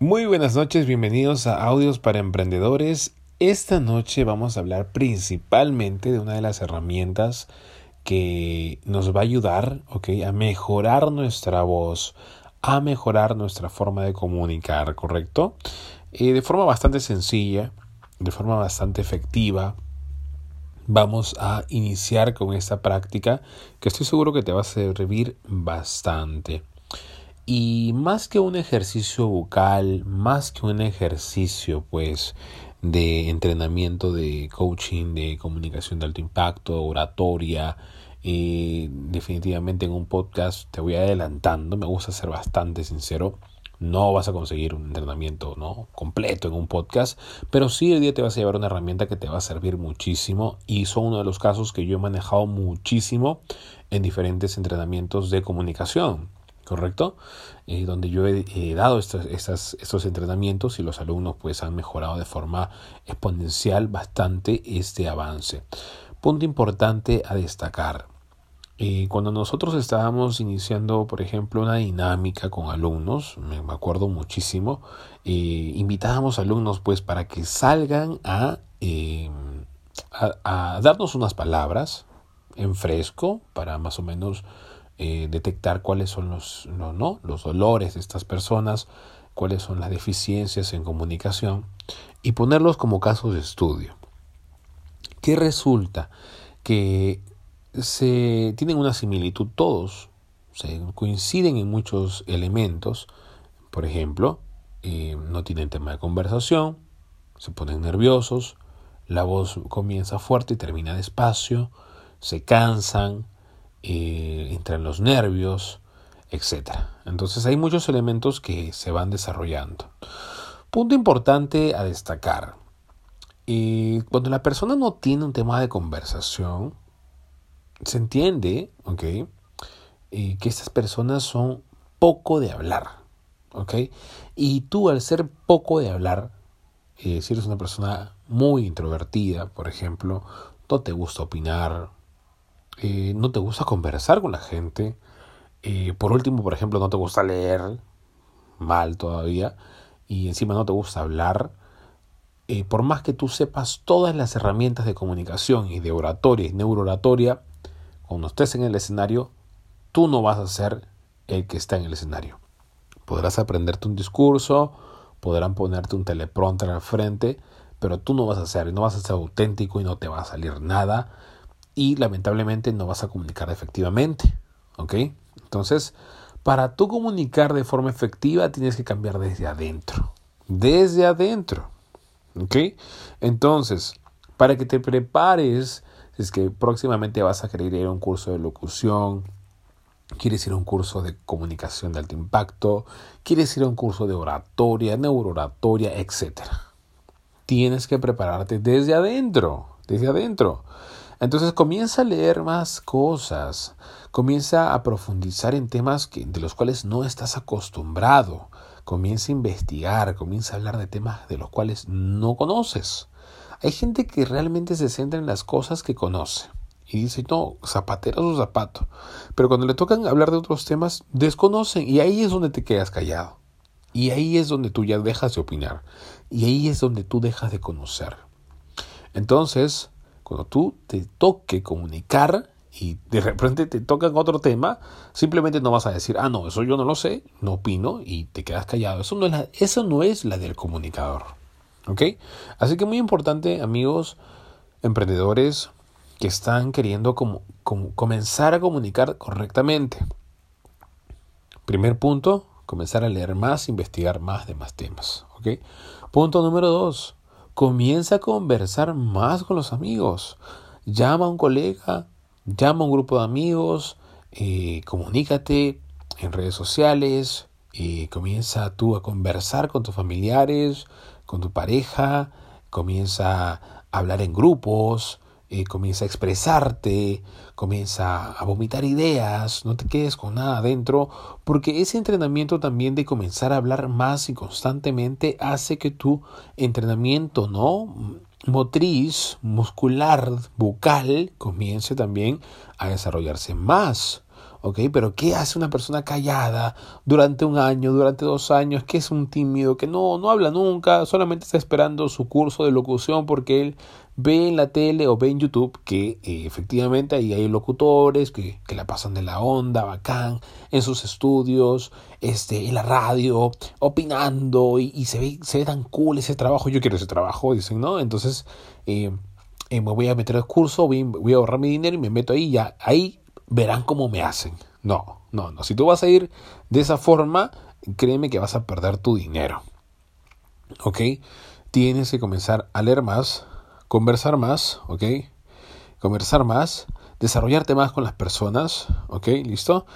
Muy buenas noches, bienvenidos a Audios para Emprendedores. Esta noche vamos a hablar principalmente de una de las herramientas que nos va a ayudar a mejorar nuestra voz, a mejorar nuestra forma de comunicar, ¿correcto? Eh, de forma bastante sencilla, de forma bastante efectiva. Vamos a iniciar con esta práctica que estoy seguro que te va a servir bastante. Y más que un ejercicio bucal, más que un ejercicio pues de entrenamiento de coaching, de comunicación de alto impacto, oratoria, eh, definitivamente en un podcast te voy adelantando, me gusta ser bastante sincero. No vas a conseguir un entrenamiento ¿no? completo en un podcast, pero sí el día te vas a llevar una herramienta que te va a servir muchísimo y son uno de los casos que yo he manejado muchísimo en diferentes entrenamientos de comunicación. ¿Correcto? Eh, donde yo he, dado estos, estos entrenamientos y los alumnos pues han mejorado de forma exponencial bastante este avance. Punto importante a destacar. Eh, cuando nosotros estábamos iniciando, por ejemplo, una dinámica con alumnos, me, acuerdo muchísimo, eh, invitábamos alumnos pues para que salgan a, a darnos unas palabras en fresco para más o menos eh, detectar cuáles son los, no, los dolores de estas personas, cuáles son las deficiencias en comunicación y ponerlos como casos de estudio. ¿Qué resulta? Que se tienen una similitud todos, se coinciden en muchos elementos, por ejemplo, eh, no tienen tema de conversación, se ponen nerviosos, la voz comienza fuerte y termina despacio, se cansan, eh, entran los nervios, etc. Entonces hay muchos elementos que se van desarrollando. Punto importante a destacar. Eh, cuando la persona no tiene un tema de conversación, se entiende, ¿ok? Eh, que estas personas son poco de hablar, ¿ok? Y tú al ser poco de hablar, si eres una persona muy introvertida, por ejemplo, no te gusta opinar, eh, no te gusta conversar con la gente, eh, por último, por ejemplo, no te gusta leer mal todavía y encima no te gusta hablar, eh, por más que tú sepas todas las herramientas de comunicación y de oratoria y neurooratoria, cuando estés en el escenario, tú no vas a ser el que está en el escenario. Podrás aprenderte un discurso, podrán ponerte un teleprompter al frente, pero tú no vas a ser, no vas a ser auténtico y no te va a salir nada y lamentablemente no vas a comunicar efectivamente. ¿Ok? Entonces, para tú comunicar de forma efectiva tienes que cambiar desde adentro. Desde adentro. ¿Ok? Entonces, para que te prepares, es que próximamente vas a querer ir a un curso de locución, quieres ir a un curso de comunicación de alto impacto, quieres ir a un curso de oratoria, neurooratoria, etc. Tienes que prepararte desde adentro, desde adentro. Entonces comienza a leer más cosas, comienza a profundizar en temas que, de los cuales no estás acostumbrado, comienza a investigar, comienza a hablar de temas de los cuales no conoces. Hay gente que realmente se centra en las cosas que conoce y dice, no, zapatero su zapato. Pero cuando le tocan hablar de otros temas, desconocen y ahí es donde te quedas callado. Y ahí es donde tú ya dejas de opinar. Y ahí es donde tú dejas de conocer. Entonces, cuando tú te toque comunicar y de repente te tocan otro tema, simplemente no vas a decir, ah, no, eso yo no lo sé, no opino y te quedas callado. Eso no es la, eso no es la del comunicador. ¿Ok? Así que muy importante, amigos emprendedores que están queriendo comenzar a comunicar correctamente. Primer punto, comenzar a leer más, investigar más de más temas. ¿Ok? Punto número dos, Comienza a conversar más con los amigos. Llama a un colega, llama a un grupo de amigos, eh, comunícate en redes sociales, eh, comienza tú a conversar con tus familiares, con tu pareja, comienza a hablar en grupos, eh, comienza a expresarte, comienza a vomitar ideas, no te quedes con nada adentro, porque ese entrenamiento también de comenzar a hablar más y constantemente hace que tu entrenamiento, ¿no? motriz, muscular, bucal, comience también a desarrollarse más. ¿Ok? Pero ¿qué hace una persona callada durante un año, durante dos años, que es un tímido, que no, no habla nunca, solamente está esperando su curso de locución porque él ve en la tele o ve en YouTube que eh, efectivamente ahí hay locutores que, que, la pasan de la onda, bacán, en sus estudios, este, en la radio, opinando y, se, ve, se ve tan cool ese trabajo, yo quiero ese trabajo, dicen, ¿no? Entonces eh, eh, me voy a meter al curso, voy a ahorrar mi dinero y me meto ahí, ya ahí verán cómo me hacen. No, no, no. Si tú vas a ir de esa forma, créeme que vas a perder tu dinero. ¿Ok? Tienes que comenzar a leer más, conversar más, ¿ok? Conversar más, desarrollarte más con las personas, ¿ok? ¿Listo?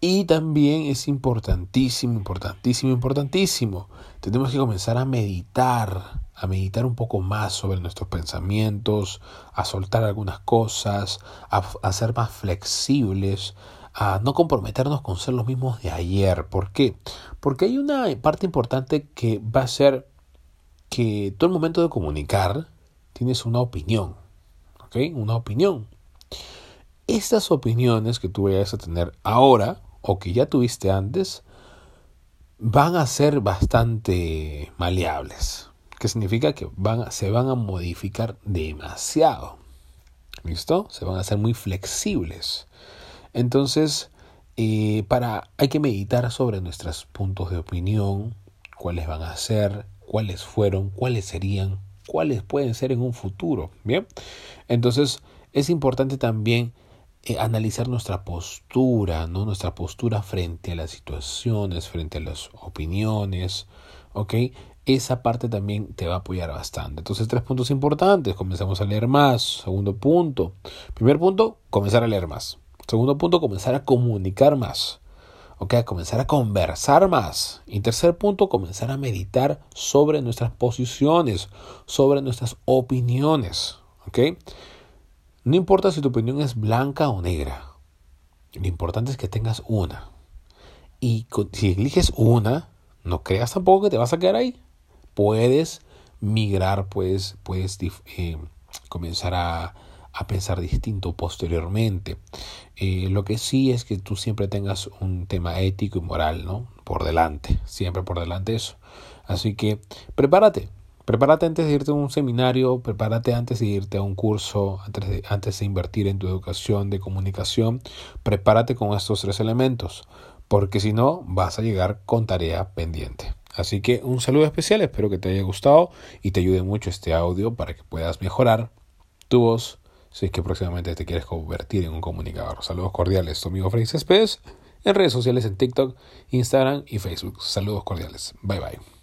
Y también es importantísimo, importantísimo, importantísimo. Tenemos que comenzar a meditar, a meditar un poco más sobre nuestros pensamientos, a soltar algunas cosas, a, ser más flexibles, a no comprometernos con ser los mismos de ayer. ¿Por qué? Porque hay una parte importante que va a ser que todo el momento de comunicar tienes una opinión, ¿ok? Una opinión. Estas opiniones que tú vayas a tener ahora o que ya tuviste antes van a ser bastante maleables. Que significa que van, se van a modificar demasiado. ¿Listo? Se van a hacer muy flexibles. Entonces, eh, para, hay que meditar sobre nuestros puntos de opinión, cuáles van a ser, cuáles fueron, cuáles serían, cuáles pueden ser en un futuro. Bien, entonces es importante también eh, analizar nuestra postura, ¿no? Nuestra postura frente a las situaciones, frente a las opiniones, ¿ok? Esa parte también te va a apoyar bastante. Entonces, tres puntos importantes. Comenzamos a leer más. Segundo punto. Primer punto, comenzar a leer más. Segundo punto, comenzar a comunicar más. ¿ok? Comenzar a conversar más. Y tercer punto, comenzar a meditar sobre nuestras posiciones, sobre nuestras opiniones, ¿ok? No importa si tu opinión es blanca o negra. Lo importante es que tengas una. Y si eliges una, no creas tampoco que te vas a quedar ahí. Puedes migrar, puedes, puedes eh, comenzar a, pensar distinto posteriormente. Eh, lo que sí es que tú siempre tengas un tema ético y moral, ¿no? Por delante, siempre por delante eso. Así que prepárate, Prepárate antes de irte a un seminario, prepárate antes de irte a un curso, antes de, antes de invertir en tu educación de comunicación, prepárate con estos tres elementos, porque si no vas a llegar con tarea pendiente. Así que un saludo especial, espero que te haya gustado y te ayude mucho este audio para que puedas mejorar tu voz si es que próximamente te quieres convertir en un comunicador. Saludos cordiales, tu amigo Freddy Céspedes en redes sociales en TikTok, Instagram y Facebook. Saludos cordiales. Bye bye.